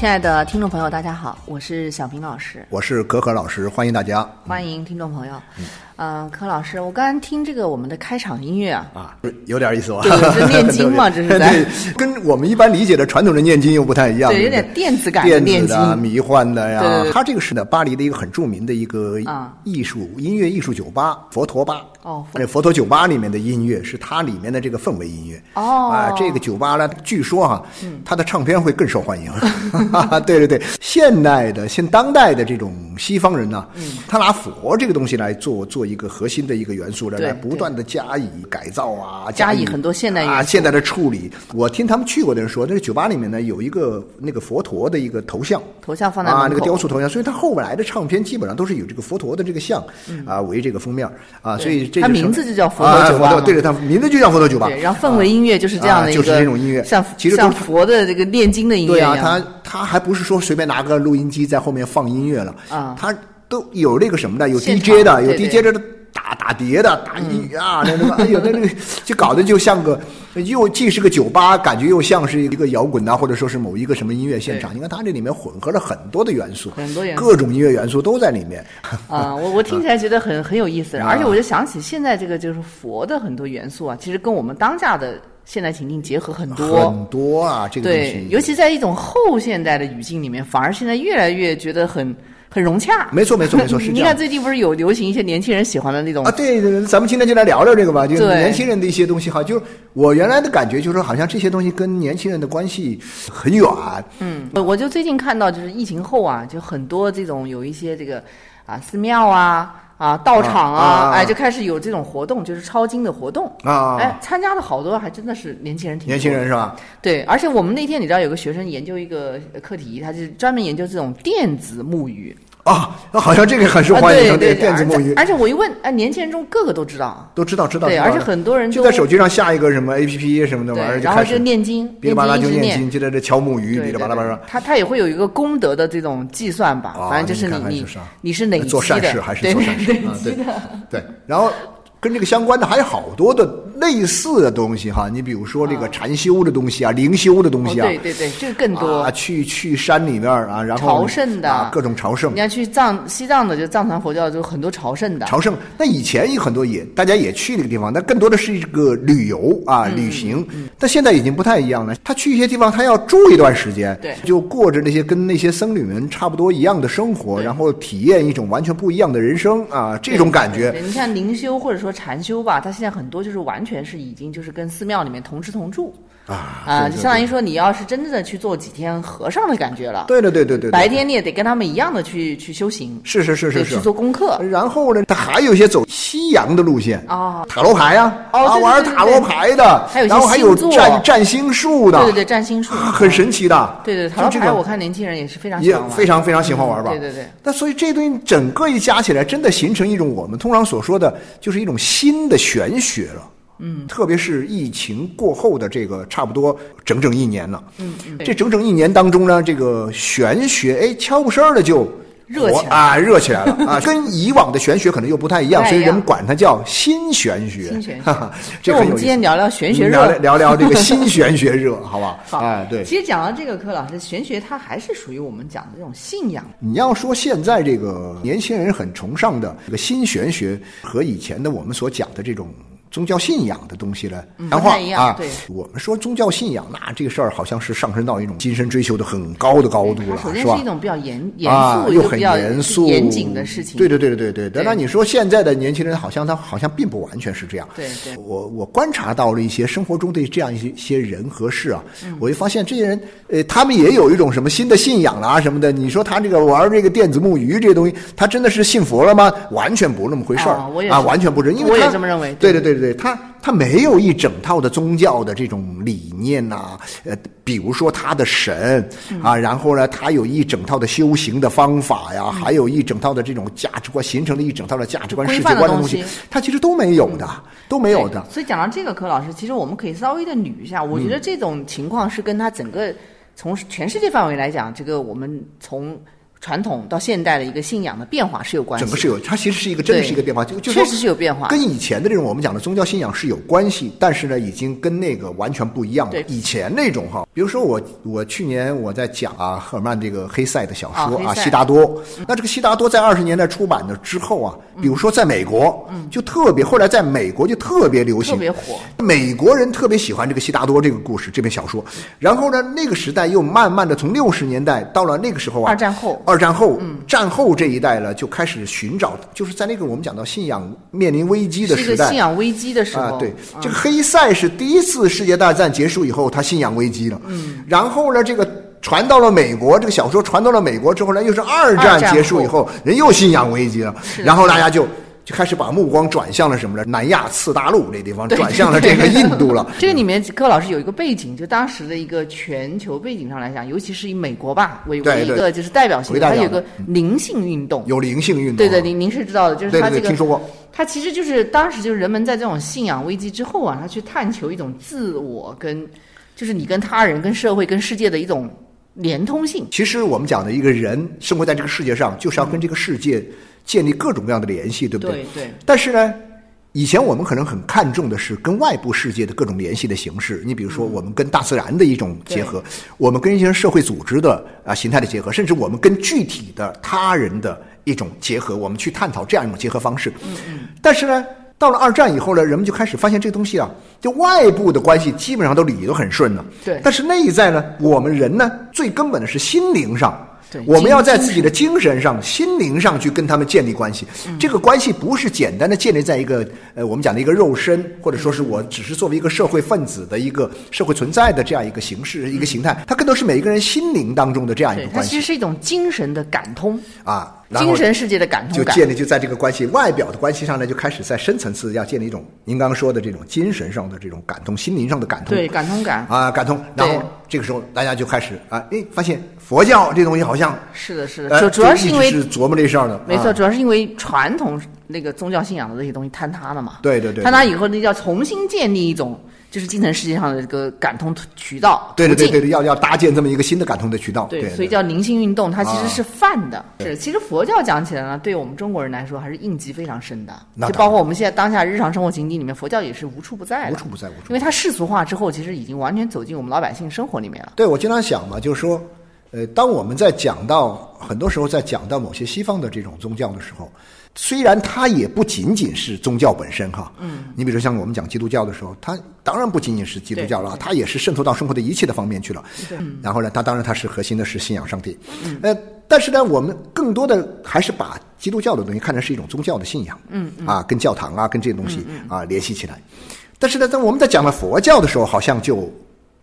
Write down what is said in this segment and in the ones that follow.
亲爱的听众朋友，大家好，我是小平老师，我是可可老师，欢迎大家。欢迎听众朋友。嗯，柯老师，我刚刚听这个我们的开场音乐啊，啊，有点意思吧？对这念经嘛 这是在对，跟我们一般理解的传统的念经又不太一样，对，有点电子感的电念经。子的、迷幻的呀。对对对它这个是呢，巴黎的一个很著名的一个啊艺术、音乐艺术酒吧——佛陀吧。哦那佛陀酒吧里面的音乐是它里面的这个氛围音乐。哦。嗯啊，这个酒吧呢，据说哈、它的唱片会更受欢迎。对对对，现代的、现当代的这种西方人呢，嗯。他拿佛这个东西来做做一个核心的一个元素来不断的加以改造啊，加以很多现代啊，现代的处理。我听他们去过的人说，那个酒吧里面呢有一个那个佛陀的一个头像。头像放在啊，那个雕塑头像，所以他后来的唱片基本上都是有这个佛陀的这个像、啊为这个封面啊，所以这它名字就叫佛陀啊酒吧啊对对，它名字就叫佛陀酒吧。对，然后氛围音乐就是这样的一个，啊就是这种音乐像其实像佛的这个念经的音乐对啊。他他还不是说随便拿个录音机在后面放音乐了啊他都有那个什么的，有 DJ 的，有 DJ 的打打碟的，打音乐啊，那那个，哎呦，那那个就搞得就像个又既是个酒吧，感觉又像是一个摇滚啊，或者说是某一个什么音乐现场。你看它这里面混合了很多的元素，很多元素各种音乐元素都在里面。啊，我我听起来觉得很很有意思，啊 而且我就想起现在这个就是佛的很多元素啊，其实跟我们当下的现代情境结合很多。很多啊，这个东对西，，尤其在一种后现代的语境里面，反而现在越来越觉得很很融洽。没错没错没错，是这你看最近不是有流行一些年轻人喜欢的那种啊，对咱们今天就来聊聊这个吧，就是年轻人的一些东西哈。就是我原来的感觉，就是说好像这些东西跟年轻人的关系很远。嗯，我我就最近看到，就是疫情后啊，就很多这种有一些这个啊寺庙啊啊到场啊，哎就开始有这种活动，就是抄经的活动啊哎，参加的好多还真的是年轻人挺多年轻人是吧？对，而且我们那天你知道有个学生研究一个呃课题，他就是专门研究这种电子木鱼，啊，那好像这个很受啊欢迎，对对，电子木鱼而且我一问，哎，年轻人中个个都知道，都知道知道。对，而且很多人就在手机上下一个什么 A P P 什么的玩意儿，对，然后就念经，噼里啪啦就经一直念经，就在这敲木鱼，对噼里啪啦吧啦。他他也会有一个功德的这种计算吧，啊反正就是你你你是哪做善事还是对做善事对啊？对对，然后跟这个相关的还有好多的类似的东西哈。你比如说这个禅修的东西啊，灵修的东西啊，哦对对对，这个更多啊，。去去山里面啊，然后朝圣的啊，各种朝圣你。要去藏西藏的，就藏传佛教就很多朝圣的，朝圣，那以前有很多也大家也去那个地方，但更多的是一个旅游啊、嗯旅行。但现在已经不太一样了，他去一些地方，他要住一段时间，对就过着那些跟那些僧侣们差不多一样的生活，然后体验一种完全不一样的人生啊，这种感觉，你像灵修或者说禅修吧，它现在很多就是完全是已经就是跟寺庙里面同吃同住啊啊，就相当于说你要是真正的去做几天和尚的感觉了，对对对对对，白天你也得跟他们一样的去去修行，是是是是是去做功课然后呢，他还有一些走西洋的路线哦塔罗牌呀，啊，哦对对对对玩塔罗牌的，还有然后还有占占星术的，对对对，占星术啊，很神奇的。对对，塔罗就这个牌我看年轻人也是非常喜也欢，非常非常喜欢玩吧？对对对。那所以这东西整个一加起来，真的形成一种我们通常所说的，就是一种新的玄学了。嗯，特别是疫情过后的这个差不多整整一年了。嗯嗯，这整整一年当中呢，这个玄学哎悄不声儿的就热起来火啊，热起来了啊，跟以往的玄学可能又不太一样，所以人们管它叫新玄学。新玄学 哈哈，这就我们。今天聊聊玄学热。聊聊这个 新玄学热，好不？好，哎，对。其实讲到这个，柯老师，玄学它还是属于我们讲的这种信仰。你要说现在这个年轻人很崇尚的这个新玄学，和以前的我们所讲的这种宗教信仰的东西来嗯谈话不太一样啊对。我们说宗教信仰，那这个事儿好像是上升到一种精神追求的很高的高度了，是吧它首先是一？种比较严严啊，肃、又很严肃、严谨的事情。对对对对对对。对那你说现在的年轻人好像他好像并不完全是这样。对对我我观察到了一些生活中的这样一些些人和事啊，嗯我就发现这些人，呃，他们也有一种什么新的信仰啦、什么的。你说他这个玩这个电子木鱼这些东西，他真的是信佛了吗？完全不是那么回事儿、啊，完全不是，因为我也他这么认为对对对对对，他他没有一整套的宗教的这种理念呐、呃，比如说他的神嗯啊，然后呢，他有一整套的修行的方法呀，还有一整套的这种价值观，形成了一整套的价值观、世界观的东西西，他其实都没有的，都没有的。所以讲到这个，柯老师，其实我们可以稍微的捋一下。我觉嗯得这种情况是跟他整个从全世界范围来讲，这个我们从传统到现代的一个信仰的变化是有关系的。整个是有，它其实是一个真的是一个变化，就就确实是有变化。跟以前的这种我们讲的宗教信仰是有关系，但是呢，已经跟那个完全不一样了。以前那种哈，比如说我我去年我在讲啊赫尔曼这个黑塞的小说啊悉达多，那这个悉达多在二十年代出版的之后啊，比如说在美国，嗯就特别后来在美国就特别流行，特别火。美国人特别喜欢这个悉达多这个故事这篇小说，然后呢，那个时代又慢慢的从六十年代到了那个时候啊，二战后二战后，战后这一代了，就开始寻找，就是在那个我们讲到信仰面临危机的时代。信仰危机的时候。啊，对，嗯。这个黑塞是第一次世界大战结束以后，他信仰危机了，嗯，然后呢，这个。传到了美国，这个小说传到了美国之后呢，又是二战结束以后，人又信仰危机了，然后大家就就开始把目光转向了什么呢？南亚次大陆这地方，转向了这个印度了。这个里面，柯老师有一个背景，就当时的一个全球背景上来讲，尤其是以美国吧为为一个就是代表性它有个灵性运动。有灵性运动，对对，您您是知道的，就是它这个听说过。它其实就是当时就是人们在这种信仰危机之后啊，他去探求一种自我跟，就是你跟他人、跟社会、跟世界的一种连通性。其实我们讲的一个人生活在这个世界上，就是要跟这个世界建立各种各样的联系，对不对对但是呢，以前我们可能很看重的是跟外部世界的各种联系的形式。你比如说，我们跟大自然的一种结合，我们跟一些社会组织的啊形态的结合，甚至我们跟具体的他人的一种结合，我们去探讨这样一种结合方式。嗯嗯。但是呢。到了二战以后呢，人们就开始发现这个东西啊，就外部的关系基本上都理得很顺了。对但是内在呢，我们人呢，最根本的是心灵上。对我们要在自己的精神上、心灵上去跟他们建立关系。嗯这个关系不是简单的建立在一个呃我们讲的一个肉身，或者说是我只是作为一个社会分子的一个社会存在的这样一个形式、一个形态，它更多是每一个人心灵当中的这样一对个，关系它其实是一种精神的感通，啊。精神世界的感通。就建立就在这个关系外表的关系上呢，就开始在深层次要建立一种您刚刚说的这种精神上的这种感通、心灵上的感通。对感通感啊，感通。然后这个时候大家就开始啊，诶，发现佛教这东西好像是的，是呃的，主主要是因为是琢磨这事儿的，没错，啊主要是因为传统那个宗教信仰的这些东西坍塌了嘛。对对对坍塌以后那，要重新建立一种就是精神世界上的这个感通渠道。对对对要要搭建这么一个新的感通的渠道。对，所以叫灵性运动，它其啊实是泛的。是，其实佛教讲起来呢，对我们中国人来说还是印记非常深的。就包括我们现在当下日常生活情景里面，佛教也是无处不在的。无处不在，无处因为它世俗化之后，其实已经完全走进我们老百姓生活里面了。对，我经常想嘛，就是说，呃，当我们在讲到很多时候在讲到某些西方的这种宗教的时候，虽然它也不仅仅是宗教本身哈，嗯，你比如说像我们讲基督教的时候，它当然不仅仅是基督教了，它也是渗透到生活的一切的方面去了。对。然后呢，它当然它是核心的是信仰上帝，嗯，呃，但是呢，我们更多的还是把基督教的东西看成是一种宗教的信仰，嗯啊，跟教堂啊，跟这些东西啊联系起来。但是呢，当我们在讲了佛教的时候，好像就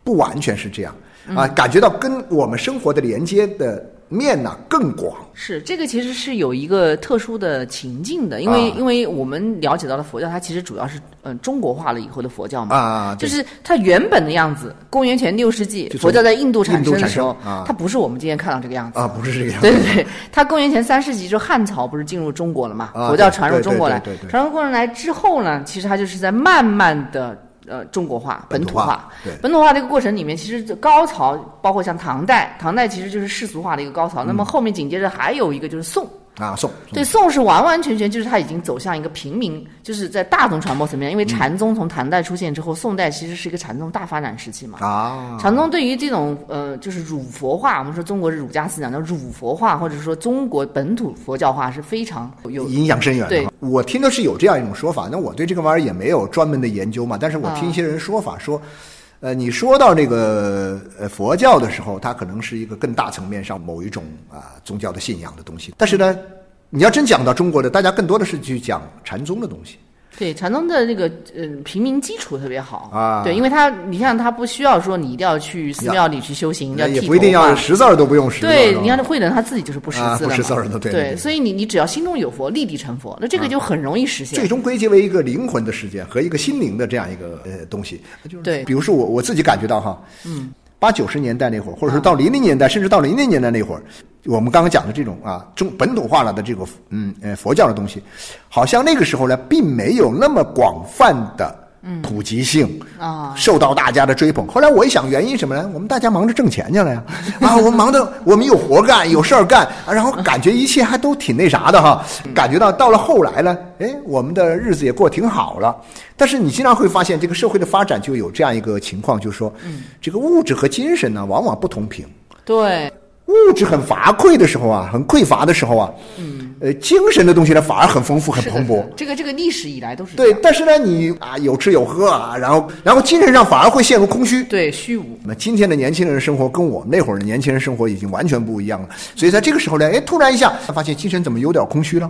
不完全是这样啊，感觉到跟我们生活的连接的面呢更广。是这个其实是有一个特殊的情境的，因为、啊因为我们了解到的佛教，它其实主要是嗯、呃中国化了以后的佛教嘛，啊对就是它原本的样子。公元前六世纪佛教在印度产生的时候，啊它不是我们今天看到这个样子。啊，不是这个样子。对对对，它公元前三世纪之后，汉朝不是进入中国了嘛？啊佛教传入中国来传入过来之后呢，其实它就是在慢慢的呃中国化、本土化本土化。对本土化这个过程里面，其实高潮包括像唐代，唐代其实就是世俗化的一个高潮。那么后面紧接着还有一个就是宋。啊，宋对，宋是完完全全就是他已经走向一个平民，就是在大众传播层面。因为禅宗从唐代出现之后，宋代其实是一个禅宗大发展时期嘛。啊，禅宗对于这种呃，就是儒佛化，我们说中国是儒家思想，叫儒佛化，或者说中国本土佛教化是非常有影响深远的。对，我听的是有这样一种说法，那我对这个玩意儿也没有专门的研究嘛，但是我听一些人说法说。呃，你说到这个呃佛教的时候，它可能是一个更大层面上某一种啊宗教的信仰的东西。但是呢，你要真讲到中国的，大家更多的是去讲禅宗的东西。对禅宗的那个嗯平民基础特别好啊，对，因为他你像他不需要说你一定要去寺庙里去修行，要也不一定要识字儿都不用识。对，你看慧能他自己就是不识字的，不识字儿的，对对。所以你你只要心中有佛，立地成佛，那这个就很容易实现。最终归结为一个灵魂的世界和一个心灵的这样一个呃东西，就是对。比如说我我自己感觉到哈，嗯。八九十年代那会儿，或者是到零零年代，甚至到零零年代那会儿，我们刚刚讲的这种啊中本土化了的这个嗯呃佛教的东西，好像那个时候呢，并没有那么广泛的。普及性啊，受到大家的追捧。后来我一想，原因什么呢？我们大家忙着挣钱去了呀，啊，我们忙着，我们有活干，有事儿干，然后感觉一切还都挺那啥的哈。感觉到到了后来呢，哎，我们的日子也过挺好了。但是你经常会发现，这个社会的发展就有这样一个情况，就是说，这个物质和精神呢，往往不同频。对。物质很乏匮的时候啊，很匮乏的时候啊，嗯，呃，精神的东西呢反而很丰富、很蓬勃。这个这个历史以来都是对，但是呢，你啊有吃有喝啊，然后然后精神上反而会陷入空虚，对，虚无。那今天的年轻人生活跟我们那会儿的年轻人生活已经完全不一样了，所以在这个时候呢，哎，突然一下他发现精神怎么有点空虚了。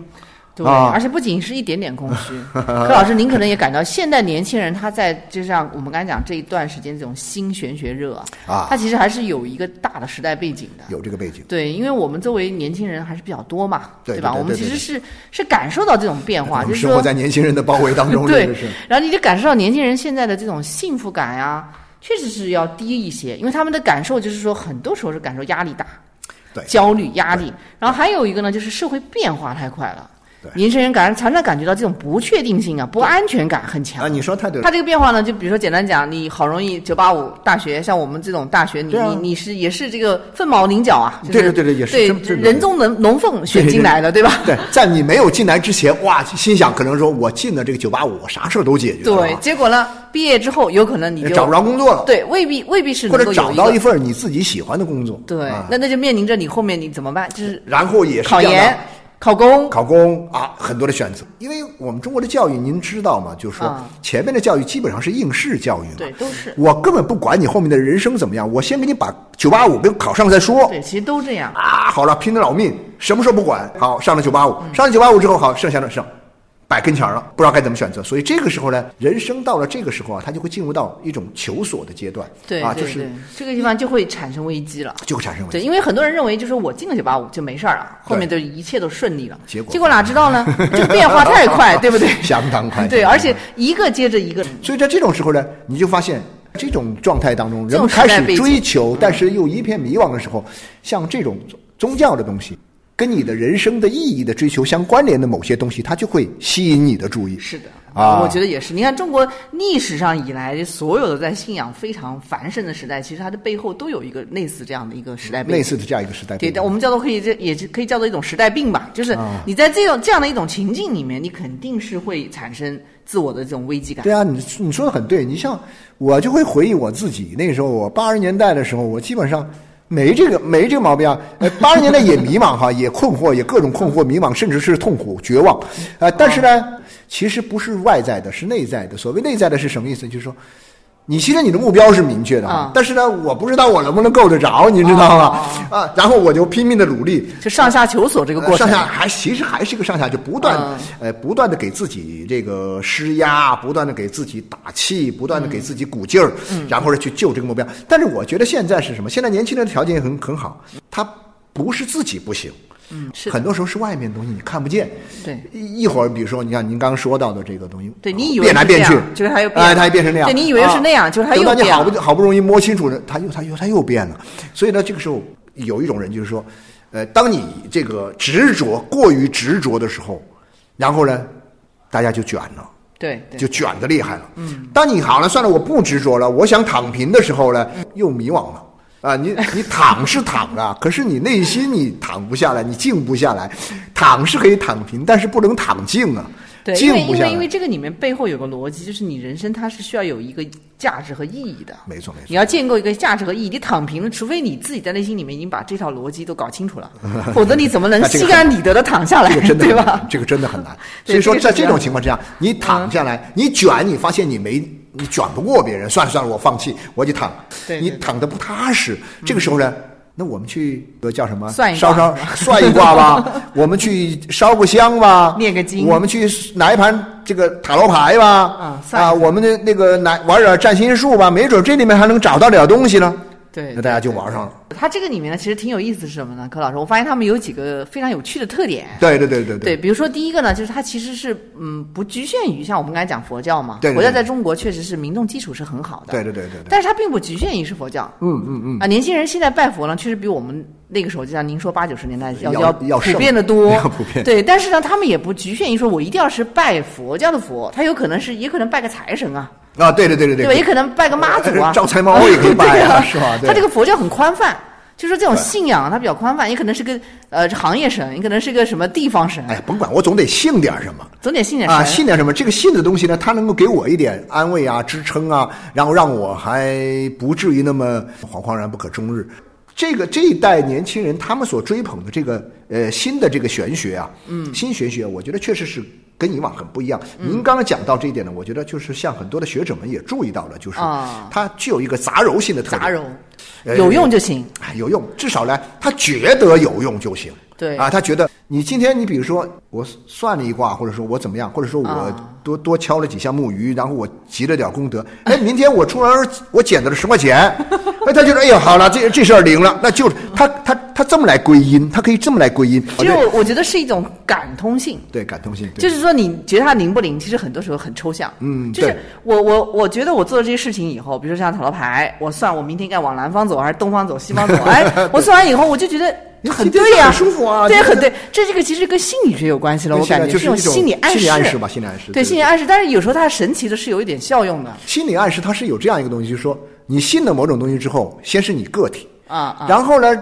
对，而且不仅是一点点空虚。柯老师，您可能也感到，现代年轻人他在就像我们刚才讲这一段时间这种新玄学热啊，他其实还是有一个大的时代背景的。有这个背景。对，因为我们作为年轻人还是比较多嘛，对吧？我们其实是是感受到这种变化，就是生活在年轻人的包围当中。对，然后你就感受到年轻人现在的这种幸福感呀，确实是要低一些，因为他们的感受就是说，很多时候是感受压力大，对，焦虑压力。然后还有一个呢，就是社会变化太快了。年轻人感常常感觉到这种不确定性啊，不安全感很强啊。你说太对了。他这个变化呢，就比如说简单讲，你好容易九八五大学，像我们这种大学，你你你是也是这个凤毛麟角啊。对对对对，也是。对，人中龙龙凤选进来的，对吧？对，在你没有进来之前，哇，心想可能说我进了这个九八五，我啥事儿都解决了。对，结果呢，毕业之后有可能你就找不着工作了。对，未必未必是或者找到一份你自己喜欢的工作。对，那那就面临着你后面你怎么办？就是然后也是考研。考公，考公啊，很多的选择。因为我们中国的教育，您知道吗？就是说，前面的教育基本上是应试教育嘛。对，都是。我根本不管你后面的人生怎么样，我先给你把九八五给考上再说。对，其实都这样。啊，好了，拼了老命，什么时候不管？好，上了九八五，上了九八五之后，好，剩下的剩。摆跟前儿了，不知道该怎么选择，所以这个时候呢，人生到了这个时候啊，他就会进入到一种求索的阶段，对啊，就是这个地方就会产生危机了，就会产生危机。对，因为很多人认为就是我进了九八五就没事儿了，后面的一切都顺利了，结果结果哪知道呢？就变化太快，对不对？相当快。对，而且一个接着一个。所以在这种时候呢，你就发现这种状态当中，人们开始追求，但是又一片迷惘的时候，像这种宗教的东西。跟你的人生的意义的追求相关联的某些东西，它就会吸引你的注意。是的，啊，我觉得也是。你看，中国历史上以来所有的在信仰非常繁盛的时代，其实它的背后都有一个类似这样的一个时代。类似的这样一个时代。对，我们叫做可以这也可以叫做一种时代病吧。就是你在这种这样的一种情境里面，你肯定是会产生自我的这种危机感。对啊，你你说的很对。你像我就会回忆我自己那个时候，我八十年代的时候，我基本上。没这个没这个毛病啊！呃，八十年代也迷茫哈，也困惑，也各种困惑、迷茫，甚至是痛苦、绝望。呃，但是呢，其实不是外在的，是内在的。所谓内在的是什么意思？就是说。你其实你的目标是明确的，但是呢，我不知道我能不能够得着，你知道吗？啊，然后我就拼命的努力，就上下求索这个过程，上下还其实还是一个上下，就不断呃不断的给自己这个施压，不断的给自己打气，不断的给自己鼓劲儿，然后呢去救这个目标。但是我觉得现在是什么？现在年轻人的条件也很很好，他不是自己不行。嗯，是很多时候是外面的东西你看不见。对，一一会儿，比如说，你看您刚刚说到的这个东西，对你以为变来变去，就是它又哎，它又变成那样。对你以为是那样，就是它又变。等到你好不好不容易摸清楚了，它又它又它又变了。所以呢，这个时候有一种人就是说，呃，当你这个执着过于执着的时候，然后呢，大家就卷了，对，就卷的厉害了。嗯，当你好了算了，我不执着了，我想躺平的时候呢，又迷惘了。啊，你你躺是躺啊，可是你内心你躺不下来，你静不下来。躺是可以躺平，但是不能躺静啊，对，因为静不下来。因为因为这个里面背后有个逻辑，就是你人生它是需要有一个价值和意义的。没错没错你，要建构一个价值和意义，你躺平了，除非你自己在内心里面已经把这套逻辑都搞清楚了，否则你怎么能心安理得的躺下来这个真，的对吧？这个真的很难。所以说，在这种情况之下，你躺下来，你卷，你发现你没，你卷不过别人，算了算了，我放弃，我就躺。对对对你躺的不踏实，这个时候呢？那我们去呃叫什么？算一卦烧烧 算一卦吧。我们去烧个香吧，念个经我们去拿一盘这个塔罗牌吧。啊，我们的那个拿玩点占星术吧，没准这里面还能找到点东西呢。对，那大家就玩上了。它这个里面呢，其实挺有意思是什么呢？柯老师，我发现他们有几个非常有趣的特点。对对对对对，比如说第一个呢，就是它其实是嗯不局限于像我们刚才讲佛教嘛，对对对佛教在中国确实是民众基础是很好的，对对对对对。但是它并不局限于是佛教。嗯嗯嗯。啊，年轻人现在拜佛呢，确实比我们那个时候，就像您说八九十年代要要要普遍的多，要普遍对，但是呢，他们也不局限于说我一定要是拜佛教的佛，他有可能是也可能拜个财神啊，啊，对对对对对吧？也可能拜个妈祖啊，招财猫也可以拜 对啊，是吧？对他这个佛教很宽泛。就说这种信仰，它比较宽泛，也可能是个呃行业神，也可能是个什么地方神，哎，甭管，我总得信点什么。总得信点神。啊，信点什么？这个信的东西呢，它能够给我一点安慰啊、支撑啊，然后让我还不至于那么惶惶然不可终日。这个这一代年轻人他们所追捧的这个呃新的这个玄学啊，嗯，新玄学，我觉得确实是跟以往很不一样。嗯您刚刚讲到这一点呢，我觉得就是像很多的学者们也注意到了，就是啊它具有一个杂糅性的特点。杂糅呃有用就行。哎，有用，至少呢，他觉得有用就行。对啊，他觉得你今天你比如说我算了一卦，或者说我怎么样，或者说我啊多、多敲了几下木鱼，然后我积了点功德，哎，明天我出门我捡到了十块钱，哎，他觉得哎呀好了，这这事儿灵了，那就是他他他这么来归因，他可以这么来归因，其实我我觉得是一种感通性。对感通性，对就是说，你觉得它灵不灵？其实很多时候很抽象。嗯就是对我我我觉得我做了这些事情以后，比如说像塔罗牌，我算我明天该往南方走还是东方走、西方走，哎，我算完以后我就觉得很对呀、很舒服啊对，很对。这这个其实跟心理学有关系了，对我感觉就是一种心理暗示心理示暗示吧心理暗示对对心理暗示。但是有时候它神奇的是有一点效用的心理暗示它是有这样一个东西，就是说你信了某种东西之后，先是你个体，啊啊。然后呢，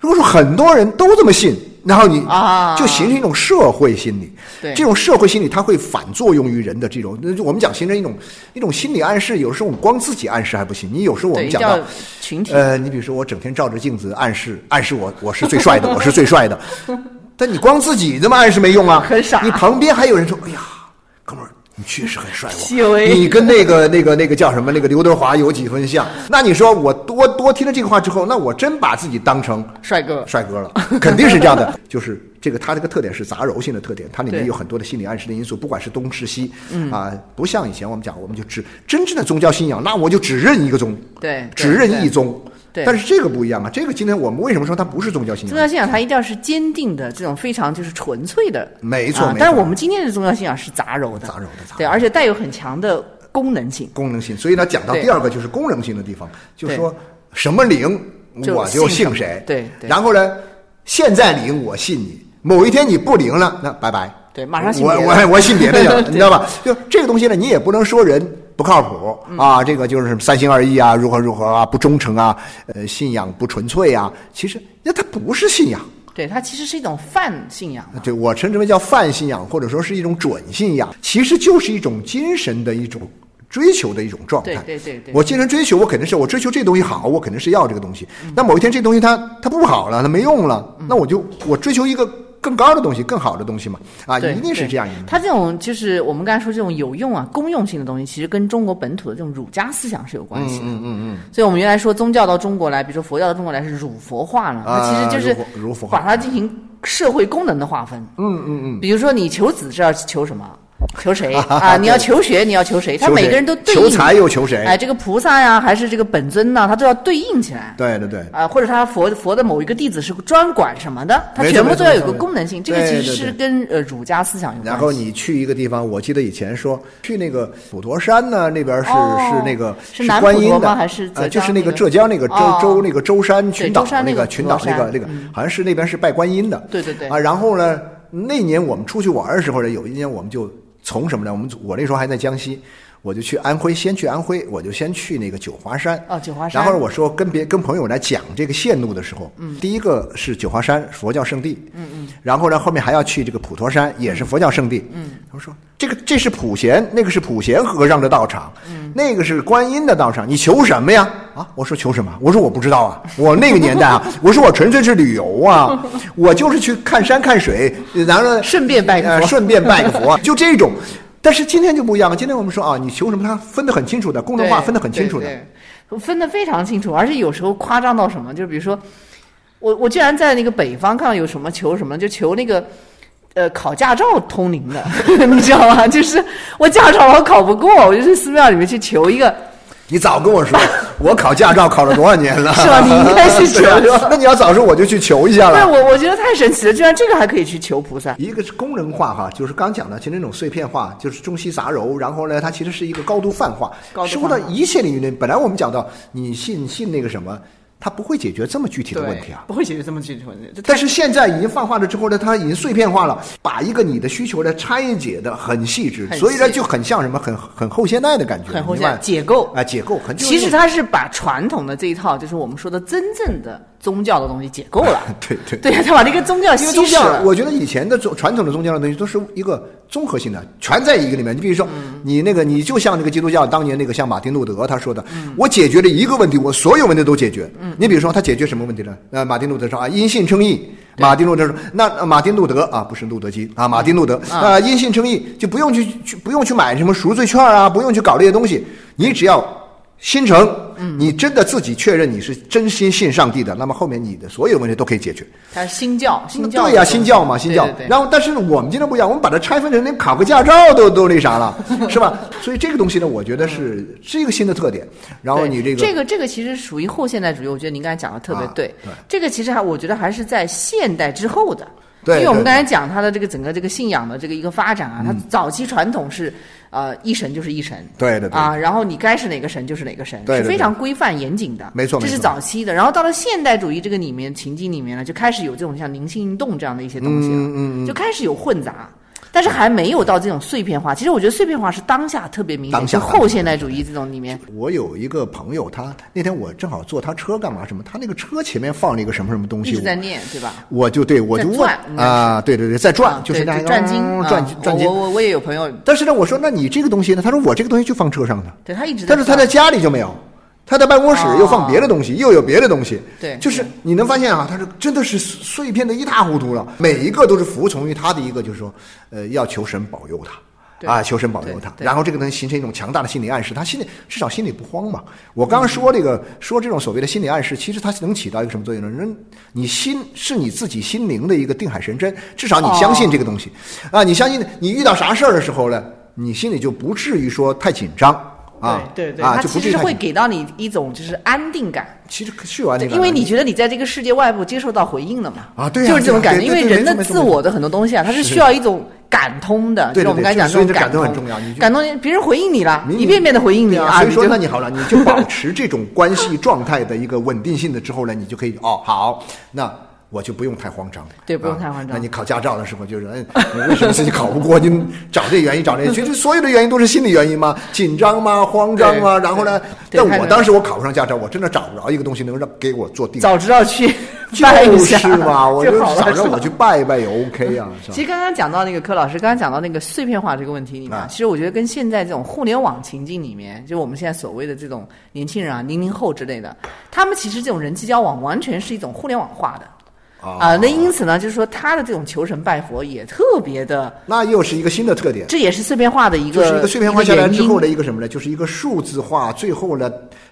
如果说很多人都这么信，然后你啊就形成一种社会心理。对这种社会心理它会反作用于人的这种，那就我们讲形成一种一种心理暗示。有时候我们光自己暗示还不行，你有时候我，们讲到。群体。呃，你比如说，我整天照着镜子暗示暗示我我是最帅的，我是最帅的，但你光自己这么暗示没用啊，很傻。你旁边还有人说，哎呀，哥们儿，你确实很帅，你跟那个那个那个叫什么那个刘德华有几分像？那你说我多多听了这个话之后，那我真把自己当成帅哥。帅哥了，肯定是这样的。就是这个，他这个特点是杂糅性的特点，它里面有很多的心理暗示的因素，不管是东是西，嗯。啊，不像以前我们讲，我们就只真正的宗教信仰，那我就只认一个宗，只认一宗。对但是这个不一样啊，这个今天我们为什么说它不是宗教信仰？宗教信仰它一定要是坚定的，这种非常就是纯粹的，没错没错啊但是我们今天的宗教信仰是杂糅的，杂糅的杂对，而且带有很强的功能性。功能性。所以呢，讲到第二个就是功能性的地方，就对说什么灵就我就信谁。对对然后呢，现在灵我信你，某一天你不灵了，那拜拜。对马上信我别的我我信别的去了，你知道吧？就这个东西呢，你也不能说人不靠谱嗯啊，这个就是三心二意啊，如何如何啊，不忠诚啊，呃，信仰不纯粹啊。其实那它不是信仰。对，它其实是一种泛信仰嘛。对我称之为叫泛信仰，或者说是一种准信仰，其实就是一种精神的一种追求的一种状态。对对对对我精神追求，我肯定是我追求这东西好，我肯定是要这个东西。那某一天这东西它它不好了，它没用了，那我就我追求一个更高的东西，更好的东西嘛。啊，对，一定是这样一个。它这种就是我们刚才说这种有用啊、公用性的东西，其实跟中国本土的这种儒家思想是有关系的。嗯嗯嗯所以我们原来说宗教到中国来，比如说佛教到中国来是儒佛化了，啊它其实就是儒佛化把它进行社会功能的划分。嗯嗯嗯。比如说你求子是要求什么？求谁 啊？你要求学，你要求谁？他每个人都对应。求财又求谁哎，这个菩萨呀，还是这个本尊呢？他都要对应起来。对对对。啊，或者他佛佛的某一个弟子是专管什么的，他全部都要有个功能性。这个其实是跟呃儒家思想有关系。然后你去一个地方，我记得以前说去那个普陀山呢，那边是、哦是那个是南观音的还是浙呃，就是那个浙江那个舟、哦舟那个舟山群岛山那个群岛那个那个，嗯好像是那边是拜观音的。对对对啊，然后呢，那年我们出去玩的时候呢，有一年我们就从什么呢？我们我那时候还在江西，我就去安徽，先去安徽，我就先去那个九华山。哦九华山。然后我说跟别跟朋友来讲这个线路的时候，嗯，第一个是九华山佛教圣地，嗯嗯，然后呢后面还要去这个普陀山，也是佛教圣地，嗯，他们说这个这是普贤，那个是普贤和尚的道场，嗯，那个是观音的道场，你求什么呀？啊，我说求什么？我说我不知道啊，我那个年代啊，我说我纯粹是旅游啊，我就是去看山看水，然后顺便拜个佛。呃顺便拜个佛，就这种。但是今天就不一样了，今天我们说啊，你求什么，它分得很清楚的，功能化分得很清楚的。分得非常清楚，而且有时候夸张到什么，就比如说，我我居然在那个北方看到有什么求什么，就求那个。呃，考驾照通灵的，你知道吗？就是我驾照我考不过，我就去寺庙里面去求一个，你早跟我说，我考驾照考了多少年了？是吧你应该去求 那你要早说，我就去求一下对了。我我觉得太神奇了，居然这个还可以去求菩萨。一个是功能化哈，就是刚讲的，其实那种碎片化，就是中西杂糅，然后呢，它其实是一个高度泛化。高度说泛化到一切领域内，本来我们讲到你信信那个什么，它不会解决这么具体的问题啊。不会解决这么具体的问题。但是现在已经泛化了之后呢，它已经碎片化了，把一个你的需求呢拆解的很细致，很所以呢就很像什么很很后现代的感觉，很后现代明白解构啊，解构很。其实它是把传统的这一套，就是我们说的真正的宗教的东西解构了。对对对，他把这个宗教稀释了。我觉得以前的宗传统的宗教的东西都是一个综合性的，全在一个里面。你比如说，嗯你那个你就像那个基督教当年那个像马丁路德他说的，嗯我解决了一个问题，我所有问题都解决。你比如说他解决什么问题呢？呃，马丁路德说啊，因信称义。马丁路德说，那呃马丁路德啊，不是路德基啊，马丁路德啊，因信称义就不用去去不用去买什么赎罪券啊，不用去搞这些东西，你只要心诚，嗯你真的自己确认你是真心信上帝的，那么后面你的所有问题都可以解决。他是新教，新教对呀、新教嘛，新教。对对对然后，但是，我们今天不一样，我们把它拆分成连考个驾照都都那啥了，是吧？所以这个东西呢，我觉得是是一个新的特点。然后你这个这个这个其实属于后现代主义，我觉得您刚才讲的特别啊对。对这个其实还我觉得还是在现代之后的。对因为我们刚才讲他的这个整个这个信仰的这个一个发展啊，它嗯早期传统是呃一神就是一神，对的对啊，然后你该是哪个神就是哪个神，是非常规范严谨的，没错这是早期的。然后到了现代主义这个里面情境里面呢，就开始有这种像灵性运动这样的一些东西了，嗯就开始有混杂。但是还没有到这种碎片化。其实我觉得碎片化是当下特别明显，当下就后现代主义这种里面，我有一个朋友，他那天我正好坐他车干嘛什么，他那个车前面放了一个什么什么东西，一直在念，对吧？我就对我就问啊，对对对，在转，啊就是那个转经，转啊转经我。我我也有朋友，但是呢，我说那你这个东西呢？他说我这个东西就放车上的，对他一直在但是他在家里就没有，他在办公室又放别的东西，又有别的东西。哦对就是你能发现啊，他是真的是碎片的一塌糊涂了，每一个都是服从于他的一个，就是说，呃，要求神保佑他。啊，求神保佑他，然后这个能形成一种强大的心理暗示，他心里至少心里不慌嘛。我刚刚说这个说这种所谓的心理暗示，其实它能起到一个什么作用呢？人你心是你自己心灵的一个定海神针，至少你相信这个东西，啊，你相信你遇到啥事儿的时候呢，你心里就不至于说太紧张啊，对对对，啊，它其实会至于太紧给到你一种就是安定感。其实是有安对，定感，因为你觉得你在这个世界外部接受到回应了嘛？啊对呀就是这种感觉。因为人的自我的很多东西啊，它是需要一种感通的，对我们刚才讲这种感通很重要感通别人回应你了，你一遍遍的回应你对啊，所以说那你好了，你就保持这种关系状态的一个稳定性的之后呢，你就可以哦好，那我就不用太慌张。对不用啊太慌张那你考驾照的时候就是，嗯，你为什么自己考不过？你找这原因 找那，其实所有的原因都是心理原因嘛，紧张嘛，慌张嘛，然后呢，但我当时我考不上驾照，我真的找不着一个东西能让给我做定。早知道去拜一下是嘛，我就 好了。就想是吧着我去拜一拜也 OK 啊，其？实刚刚讲到那个柯老师，刚刚讲到那个碎片化这个问题里面，啊其实我觉得跟现在这种互联网情境里面，就我们现在所谓的这种年轻人啊、零零后之类的，他们其实这种人际交往完全是一种互联网化的。啊、那因此呢，就是说他的这种求神拜佛也特别的，那又是一个新的特点。这也是碎片化的一个，就是一个碎片化下来之后的的一个什么呢？就是一个数字化，最后呢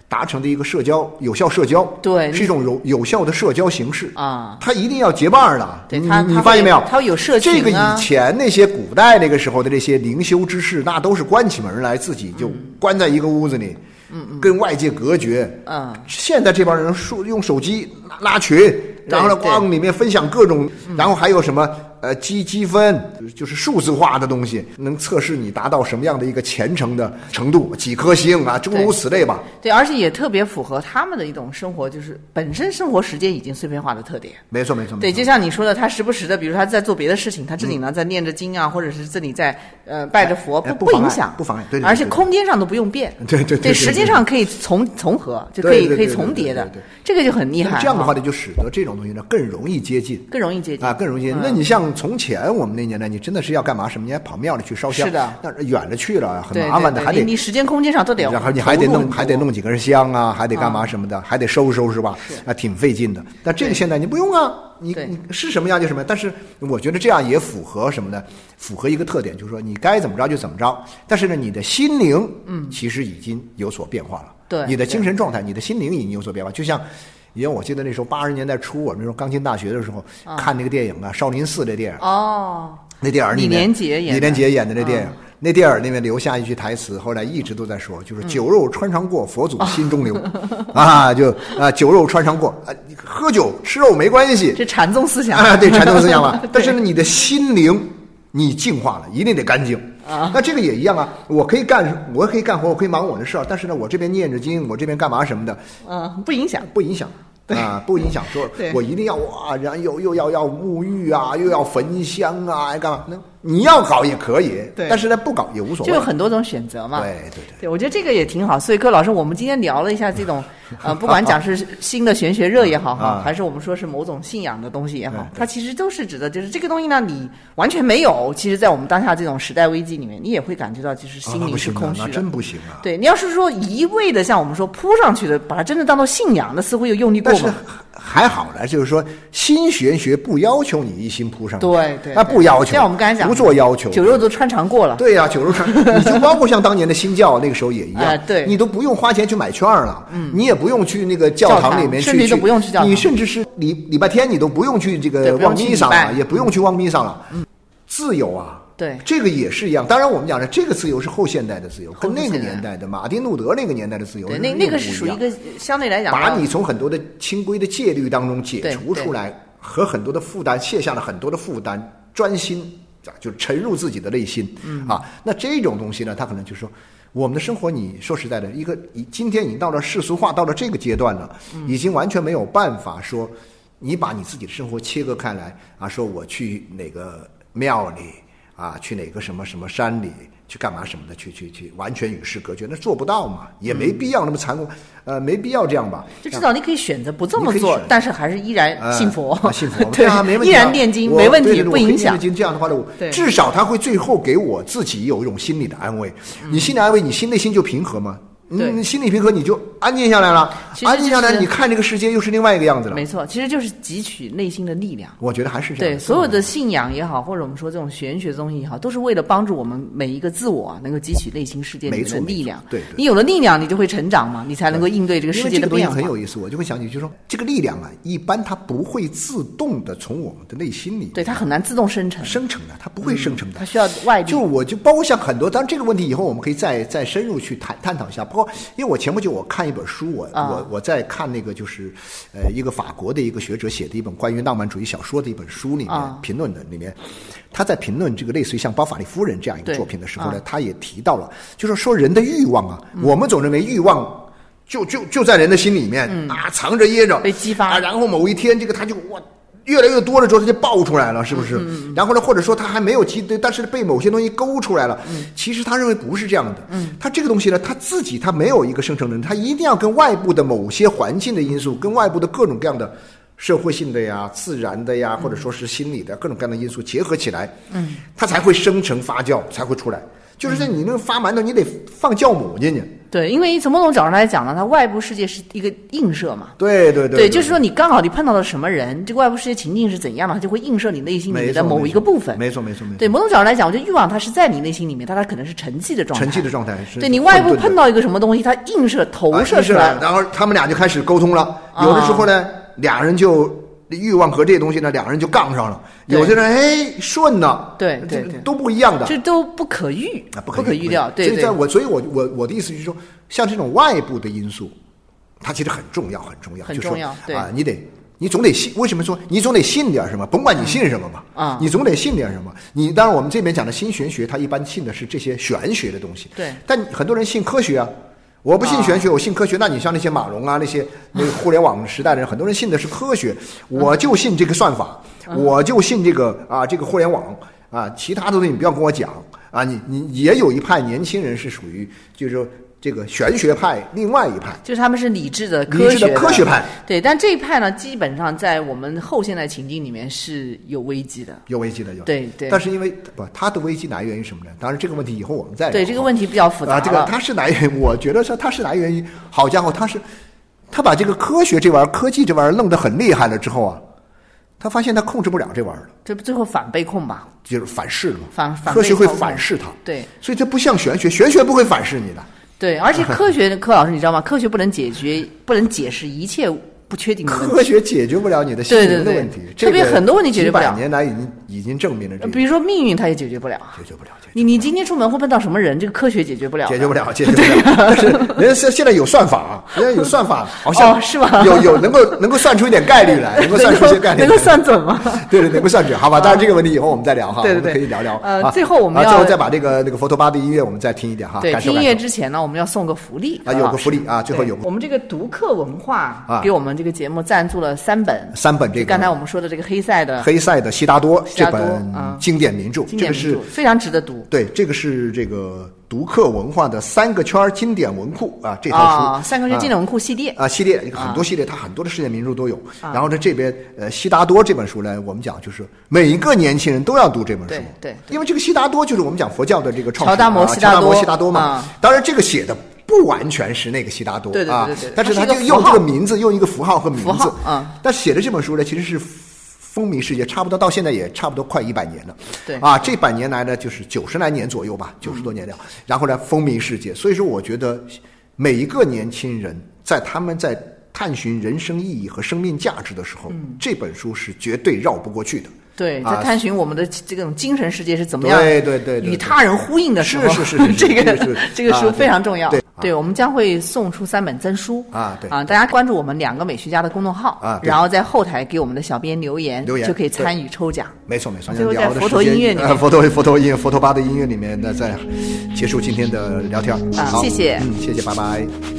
达成的一个社交有效社交，对是一种有有效的社交形式啊。他一定要结伴儿的，你你发现没有？他会有社群啊这个以前那些古代那个时候的这些灵修之士，那都是关起门来自己就关在一个屋子里，嗯嗯，跟外界隔绝。嗯，现在这帮人手用手机拉拉群，然后呢，对光里面分享各种，然后还有什么呃积积分，就是数字化的东西，能测试你达到什么样的一个虔诚的程度，几颗星啊，诸如此类吧。对，而且也特别符合他们的一种生活，就是本身生活时间已经碎片化的特点。没错，没错。对，就像你说的，他时不时的，比如说他在做别的事情，他这里呢在念着经啊，或者是这里在呃拜着佛，不哎不影响，不妨碍对对对而且空间上都不用变。对对对对时间上可以重重合，就可以可以重叠的这个就很厉害这样的话呢，就使得这种东西呢更容易接近。更容易接近啊，更容易接近。嗯那你像从前我们那年代，你真的是要干嘛什么？你还跑庙里去烧香，是的那远了去了，很麻烦的，还得你你时间空间上都得然后你还得弄，还得弄几根香啊，还得干嘛啊什么的，还得收拾收拾吧，啊，挺费劲的。但这个现在你不用啊，你你是什么样就什么样。但是我觉得这样也符合什么呢？符合一个特点，就是说你该怎么着就怎么着。但是呢，你的心灵，嗯，其实已经有所变化了。对你的精神状态，你的心灵已经有所变化。就像，因为我记得那时候八十年代初，我们那时候刚进大学的时候，看那个电影啊，《少林寺》这电影，哦，那电影里面李连杰演的。李连杰演的那电影。嗯，那电影里面留下一句台词，后来一直都在说，就是“酒肉穿肠过，佛祖心中留”，啊，就啊，酒肉穿肠过啊，你喝酒吃肉没关系。这禅宗思想。啊，对禅宗思想嘛。但是呢，你的心灵你净化了，一定得干净。啊那这个也一样啊，我可以干，我可以干活，我可以忙我的事儿，但是呢，我这边念着经，我这边干嘛什么的，嗯，不影响。不影响。啊，不影响。说对我一定要哇，然后又又要要沐浴啊，又要焚香啊，干嘛？那你要搞也可以，对但是呢，不搞也无所谓。就有很多种选择嘛。对对对。对，我觉得这个也挺好。所以柯老师，我们今天聊了一下这种，呃，不管讲是新的玄学热也好哈啊，还是我们说是某种信仰的东西也好它其实都是指的就是这个东西呢，你完全没有。其实，在我们当下这种时代危机里面，你也会感觉到，就是心灵啊不行啊是空虚的。真不行啊。对你要是说一味的像我们说扑上去的，把它真的当做信仰，那似乎又用力过猛。还好呢，就是说新玄学不要求你一心扑上去，对对那不要求，像我们刚才讲的不做要求，酒肉都穿肠过了。对呀、酒肉穿，你就包括像当年的新教那个时候也一样，哎对。你都不用花钱去买券了，嗯，你也不用去那个教教堂堂里面去，甚至都不用去教堂。你甚至是礼礼拜天你都不用去这个望弥撒了，也不用去望弥撒了，嗯，自由啊。对。这个也是一样。当然，我们讲的这个自由是后现代的自由，跟那个年代的马丁路德那个年代的自由对，那那个属于一个相对来讲把你从很多的清规的戒律当中解除出来，和很多的负担卸下了很多的负担，专心啊，就沉入自己的内心，嗯啊，那这种东西呢，他可能就是说。我们的生活，你说实在的，一个已今天已经到了世俗化，到了这个阶段了，嗯已经完全没有办法说，你把你自己的生活切割开来啊，说我去哪个庙里啊，去哪个什么什么山里去干嘛什么的，去去去，完全与世隔绝，那做不到嘛，也没必要那么残酷，呃，没必要这样吧。就至少你可以选择不这么做但是还是依然呃信佛，啊信佛，对啊，没问题依啊，然念经没问题，不影响这样的话呢，至少他会最后给我自己有一种心理的安慰。你心理安慰，你心内心就平和嘛。对嗯，心理平和，你就安静下来了。安静下来，你看这个世界又是另外一个样子了。没错，其实就是汲取内心的力量。我觉得还是这样。对所有的信仰也好，或者我们说这种玄学的东西也好，都是为了帮助我们每一个自我啊，能够汲取内心世界里的力量。对对你有了力量，你就会成长嘛，你才能够应对这个世因为这个东西界的变化。很有意思，我就会想起，就是说这个力量啊，一般它不会自动的从我们的内心里对，它很难自动生成，生成的，它不会生成的。它需要外力。就我就包括像很多，当然这个问题以后我们可以再再深入去探探讨一下。不过，因为我前不久我看一本书，我、啊。我我在看那个就是呃一个法国的一个学者写的一本关于浪漫主义小说的一本书里面、啊。评论的里面，他在评论这个类似于像《包法利夫人》这样一个作品的时候呢，啊。他也提到了，就是说人的欲望啊，嗯。我们总认为欲望。就就就在人的心里面、啊，藏着掖着，嗯被激发啊，然后某一天这个他就哇越来越多了之后，它就爆出来了，是不是？嗯然后呢，或者说它还没有激，但是被某些东西勾出来了。嗯其实他认为不是这样的。嗯，他这个东西呢，他自己他没有一个生成能力，他一定要跟外部的某些环境的因素，跟外部的各种各样的社会性的呀、自然的呀，或者说是心理的各种各样的因素结合起来，嗯，它才会生成发酵，才会出来。就是在你那个发馒头，你得放酵母进去。对，因为从某种角度来讲呢，它外部世界是一个映射嘛。对对对，就是说你刚好你碰到了什么人，这个外部世界情境是怎样的，它就会映射你内心里面的某一个部分。没错没错没错。对某种角度来讲，我觉得欲望它是在你内心里面，但它可能是沉寂的状态。沉寂的状态是对你外部碰到一个什么东西，它映射投啊射出来了。然后他们俩就开始沟通了。啊有的时候呢，俩人就欲望和这些东西呢，两个人就杠上了。有些人哎顺呢，对对对都不一样的。这都不可预啊，不可可预料。对对所以在，我，所以我我我的意思就是说，像这种外部的因素，它其实很重要，很重要，很就是说重要对啊，你得你总得信，为什么说你总得信点什么？甭管你信什么嘛，啊你总得信点什么。你当然我们这边讲的新玄学，它一般信的是这些玄学的东西。对但很多人信科学啊。我不信玄学，我信科学。那你像那些马龙啊，那些那个 互联网时代的人，很多人信的是科学，我就信这个算法，我就信这个啊，这个互联网啊，其他的东西你不要跟我讲啊。你你也有一派年轻人是属于就是说这个玄学派，另外一派就是他们是理智的、理智的科学科学派。对，但这一派呢，基本上在我们后现代情境里面是有危机的。有危机的有。对对但是因为不，它的危机来源于什么呢？当然这个问题以后我们再聊对这个问题比较复杂啊，这个了它是来源于，我觉得说它是来源于，好家伙，它是他把这个科学这玩意儿、科技这玩意儿弄得很厉害了之后啊，他发现他控制不了这玩意儿了，这不最后反被控吧？就是反噬了嘛。反反科学会反噬他，对所以这不像玄学，玄学不会反噬你的。对，而且科学，柯老师你知道吗？科学不能解决，不能解释一切不确定的问题。科学解决不了你的心灵的问题，特别这个很多问题解决不了年来已经已经证明了这个比如说命运，它也解决不了。解决不了，解决你你今天出门会碰到什么人？这个科学解决不了。解决不了，解决不了。但是人家现现在有算法啊，人家有算法，好像哦是吗有有能够能够算出一点概率来，能够算出一些概率，能够算准吗？对对，能够算准，好吧？当然这个问题以后我们再聊哈，对对对我们可以聊聊。呃啊最后我们要啊最后再把这个那个佛陀巴的音乐我们再听一点哈，对，听音乐之前呢，我们要送个福利啊，有个福利啊，最后有我们这个读客文化啊给我们这个节目赞助了三本，三本这个刚才我们说的这个黑塞的黑塞的《悉达多这本啊经典名著，经这个是非常值得读。对，这个是这个读客文化的三个圈儿经典文库啊，这套书啊，三个月啊经典文库系列，啊，系列很多系列，它很多的世界名著都有。然后呢，这边呃，《悉达多》这本书呢，我们讲就是每一个年轻人都要读这本书。对对因为这个悉达多就是我们讲佛教的这个创始人乔达摩啊悉达多乔达摩悉达多嘛啊。当然，这个写的不完全是那个悉达多对对对啊对对对，但是他就用这个名字，用一个符号和名字号嗯但写的这本书呢，其实是风靡世界，差不多到现在也差不多快一百年了。对啊，这百年来呢，就是九十来年左右吧，九十多年了。然后呢，风靡世界。所以说，我觉得每一个年轻人在他们在探寻人生意义和生命价值的时候，这本书是绝对绕不过去的。对，啊在探寻我们的这种精神世界是怎么样，对对对与他人呼应的时候，是是是是 这个这个是这个书啊非常重要。对。对，我们将会送出三本真书。啊对啊，大家关注我们两个美学家的公众号啊然后在后台给我们的小编留言，留言。就可以参与抽奖。没错没错，最后在佛陀音乐里面。呃佛陀佛陀音乐佛陀吧的音乐里面那，再结束今天的聊天。啊好。谢谢。嗯，谢谢，拜拜。